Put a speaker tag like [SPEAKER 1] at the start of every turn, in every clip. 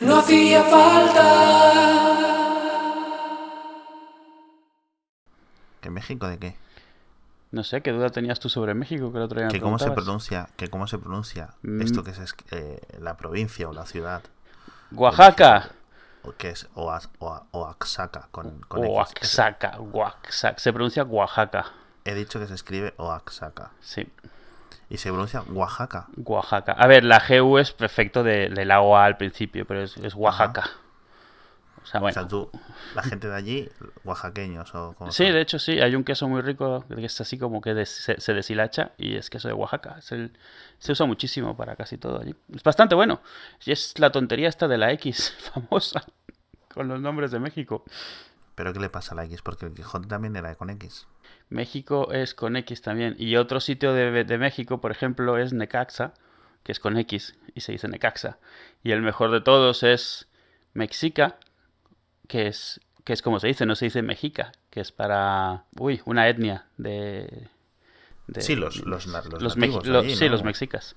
[SPEAKER 1] No hacía falta.
[SPEAKER 2] ¿Que México de qué?
[SPEAKER 3] No sé, ¿qué duda tenías tú sobre México que el otro día me
[SPEAKER 2] ¿Que cómo se pronuncia, que cómo se pronuncia
[SPEAKER 3] Mm.
[SPEAKER 2] esto que es eh, la provincia o la ciudad?
[SPEAKER 3] Oaxaca.
[SPEAKER 2] O que es Oax- Oa- Oaxaca con, con.
[SPEAKER 3] Oaxaca, Oaxaca. Se pronuncia Oaxaca.
[SPEAKER 2] He dicho que se escribe Oaxaca.
[SPEAKER 3] Sí,
[SPEAKER 2] Y se pronuncia Oaxaca.
[SPEAKER 3] Oaxaca. A ver, la GU es perfecto de, de la OA al principio, pero es, es Oaxaca. O sea,
[SPEAKER 2] O
[SPEAKER 3] bueno.
[SPEAKER 2] sea, tú, la gente de allí, oaxaqueños o como
[SPEAKER 3] Sí,
[SPEAKER 2] son.
[SPEAKER 3] de hecho sí, hay un queso muy rico que es así como que des- se, se deshilacha y es queso de Oaxaca. Es el- se usa muchísimo para casi todo allí. Es bastante bueno. Y es la tontería esta de la X famosa con los nombres de México.
[SPEAKER 2] Pero ¿qué le pasa a la X? Porque el Quijote también era con X.
[SPEAKER 3] México es con X también. Y otro sitio de, de México, por ejemplo, es Necaxa, que es con X y se dice Necaxa. Y el mejor de todos es Mexica, que es, que es como se dice, no se dice Mexica, que es para, uy, una etnia de... de-
[SPEAKER 2] Sí, los- los nativos
[SPEAKER 3] sí, los mexicas.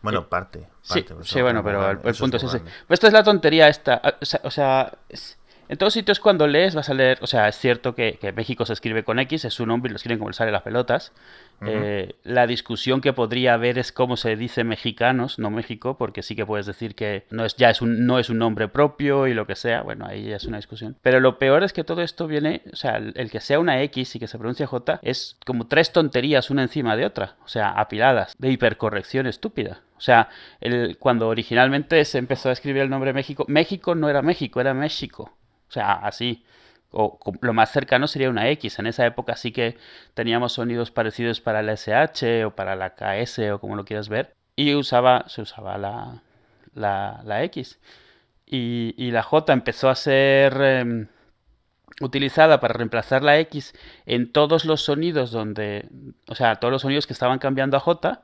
[SPEAKER 2] Bueno,
[SPEAKER 3] Eh,
[SPEAKER 2] parte.
[SPEAKER 3] Sí, bueno, pero el, punto
[SPEAKER 2] es
[SPEAKER 3] ese. Pues esta es la tontería esta. ah, O sea, o sea, es- en todos sitios cuando lees vas a leer, o sea, es cierto que, que México se escribe con X, es su nombre y lo escriben como le sale las pelotas. Eh, la discusión que podría haber es cómo se dice mexicanos, no México, porque sí que puedes decir que no es ya es un no es un nombre propio y lo que sea, bueno, ahí ya es una discusión. Pero lo peor es que todo esto viene, o sea, el, el que sea una X y que se pronuncia J es como tres tonterías una encima de otra, o sea, apiladas, de hipercorrección estúpida. O sea, el, cuando originalmente se empezó a escribir el nombre México, México no era México, era México. O sea, así. O lo más cercano sería una X. En esa época sí que teníamos sonidos parecidos para la SH o para la KS o como lo quieras ver. Y usaba, se usaba la, la, la X. Y, y la J empezó a ser em, utilizada para reemplazar la X en todos los sonidos donde, o sea, todos los sonidos que estaban cambiando a J.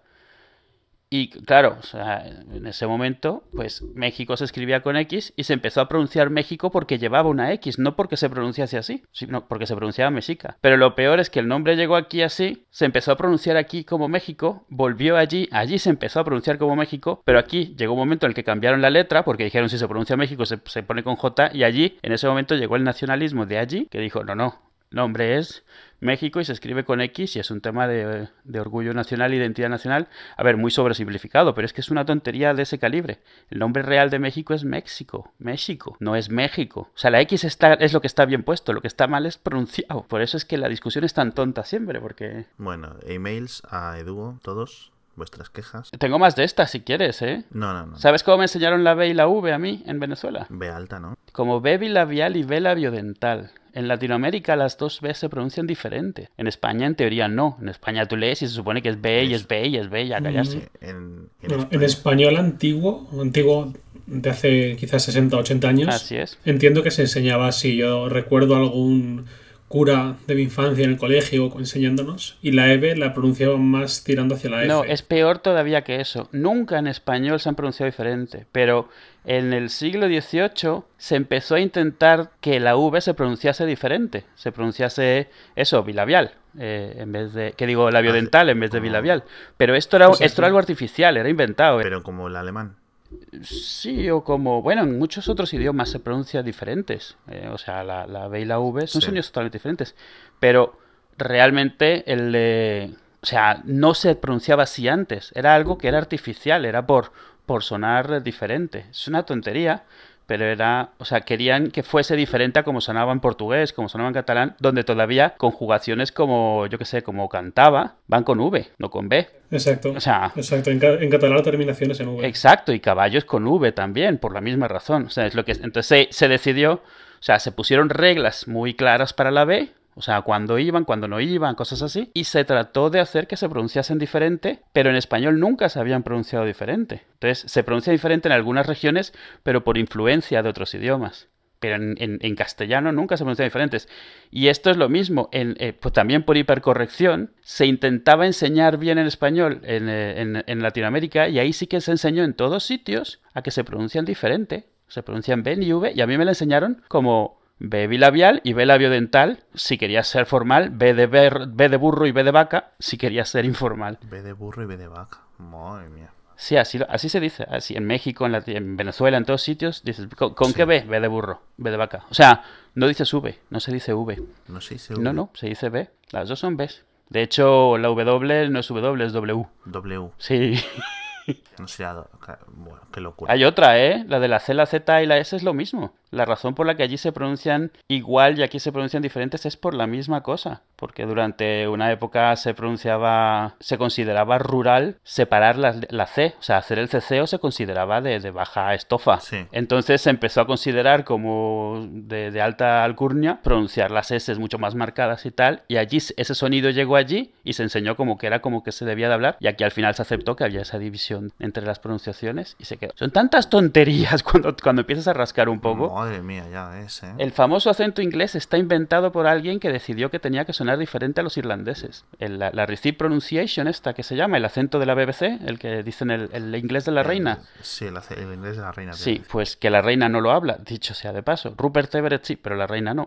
[SPEAKER 3] Y claro, o sea, en ese momento, pues México se escribía con X y se empezó a pronunciar México porque llevaba una X, no porque se pronunciase así, sino porque se pronunciaba Mexica. Pero lo peor es que el nombre llegó aquí así, se empezó a pronunciar aquí como México, volvió allí, allí se empezó a pronunciar como México, pero aquí llegó un momento en el que cambiaron la letra porque dijeron si se pronuncia México se, se pone con J y allí, en ese momento llegó el nacionalismo de allí que dijo, no, no, nombre es México y se escribe con X y es un tema de, de orgullo nacional, identidad nacional. A ver, muy sobresimplificado, pero es que es una tontería de ese calibre. El nombre real de México es México, México, no es México. O sea, la X está, es lo que está bien puesto, lo que está mal es pronunciado. Por eso es que la discusión es tan tonta siempre, porque...
[SPEAKER 2] Bueno, emails a Eduo, todos, vuestras quejas.
[SPEAKER 3] Tengo más de estas si quieres, ¿eh?
[SPEAKER 2] No, no, no.
[SPEAKER 3] ¿Sabes cómo me enseñaron la B y la V a mí en Venezuela?
[SPEAKER 2] B alta, ¿no?
[SPEAKER 3] Como B bilabial y B labiodental. En Latinoamérica las dos B se pronuncian diferente. En España en teoría no. En España tú lees y se supone que es B y es B y es B y a callarse.
[SPEAKER 2] En, en
[SPEAKER 4] en español antiguo, antiguo de hace quizás 60 o 80 años,
[SPEAKER 3] Así es.
[SPEAKER 4] entiendo que se enseñaba así. Yo recuerdo algún cura de mi infancia en el colegio enseñándonos y la EB la pronunciaban más tirando hacia la F.
[SPEAKER 3] No, es peor todavía que eso. Nunca en español se han pronunciado diferente, pero en el siglo XVIII se empezó a intentar que la V se pronunciase diferente. Se pronunciase eso, bilabial, eh, en vez de, que digo, labiodental en vez de
[SPEAKER 2] como-
[SPEAKER 3] bilabial. Pero esto era, esto era algo artificial, era inventado.
[SPEAKER 2] Pero como el alemán.
[SPEAKER 3] Sí, o como, bueno, en muchos otros idiomas se pronuncia diferentes. Eh, o sea, la, la B y la V son
[SPEAKER 2] Sí.
[SPEAKER 3] sonidos totalmente diferentes. Pero realmente el de... O sea, no se pronunciaba así antes. Era algo que era artificial, era por, por sonar diferente. Es una tontería, pero era... O sea, querían que fuese diferente a como sonaba en portugués, como sonaba en catalán, donde todavía conjugaciones como, yo que sé, como cantaba, van con V, no con B.
[SPEAKER 4] Exacto.
[SPEAKER 3] O sea,
[SPEAKER 4] Exacto. En, ca- en catalán la terminación es en V.
[SPEAKER 3] Exacto, y caballos con V también, por la misma razón. O sea, es lo que entonces se, se decidió, o sea, se pusieron reglas muy claras para la B, o sea, cuándo iban, cuándo no iban, cosas así, y se trató de hacer que se pronunciasen diferente, pero en español nunca se habían pronunciado diferente. Entonces, se pronuncia diferente en algunas regiones, pero por influencia de otros idiomas. Pero en, en- castellano nunca se pronuncian diferentes. Y esto es lo mismo, en, eh, pues también por hipercorrección, se intentaba enseñar bien en español en, eh, en- Latinoamérica y ahí sí que se enseñó en todos sitios a que se pronuncian diferente. Se pronuncian B y V y a mí me lo enseñaron como B bilabial y B labiodental si querías ser formal, B de, B de burro y B de vaca si querías ser informal.
[SPEAKER 2] B de burro y B de vaca. Madre mía.
[SPEAKER 3] Sí, así, así se dice. Así, en México, en, la- en Venezuela, en todos sitios, dices, ¿con, con
[SPEAKER 2] Sí.
[SPEAKER 3] qué B? B de burro, B de vaca. O sea, no dices V, no se dice V.
[SPEAKER 2] No sé si
[SPEAKER 3] No, no, se dice B. Las dos son Bs. De hecho, la W no es W, es W.
[SPEAKER 2] W.
[SPEAKER 3] Sí.
[SPEAKER 2] No Bueno, qué locura.
[SPEAKER 3] Hay otra, ¿eh? La de la C, la Z y la S es lo mismo. La razón por la que allí se pronuncian igual y aquí se pronuncian diferentes es por la misma cosa. Porque durante una época se pronunciaba, se consideraba rural separar la, la C. O sea, hacer el ceceo se consideraba de, de baja estofa.
[SPEAKER 2] Sí.
[SPEAKER 3] Entonces se empezó a considerar como de, de alta alcurnia pronunciar las S mucho más marcadas y tal. Y allí ese sonido llegó allí y se enseñó como que era como que se debía de hablar. Y aquí al final se aceptó que había esa división entre las pronunciaciones y se quedó. Son tantas tonterías cuando, cuando empiezas a rascar un poco.
[SPEAKER 2] Madre mía, ya ves, ¿eh?
[SPEAKER 3] El famoso acento inglés está inventado por alguien que decidió que tenía que sonar diferente a los irlandeses. El- la, la receipt pronunciation esta que se llama, el acento de la BBC, el que dicen el, el inglés de la reina.
[SPEAKER 2] Sí, el, el inglés de la reina.
[SPEAKER 3] Sí, pues que la reina no lo habla, dicho sea de paso. Rupert Everett sí, pero la reina no.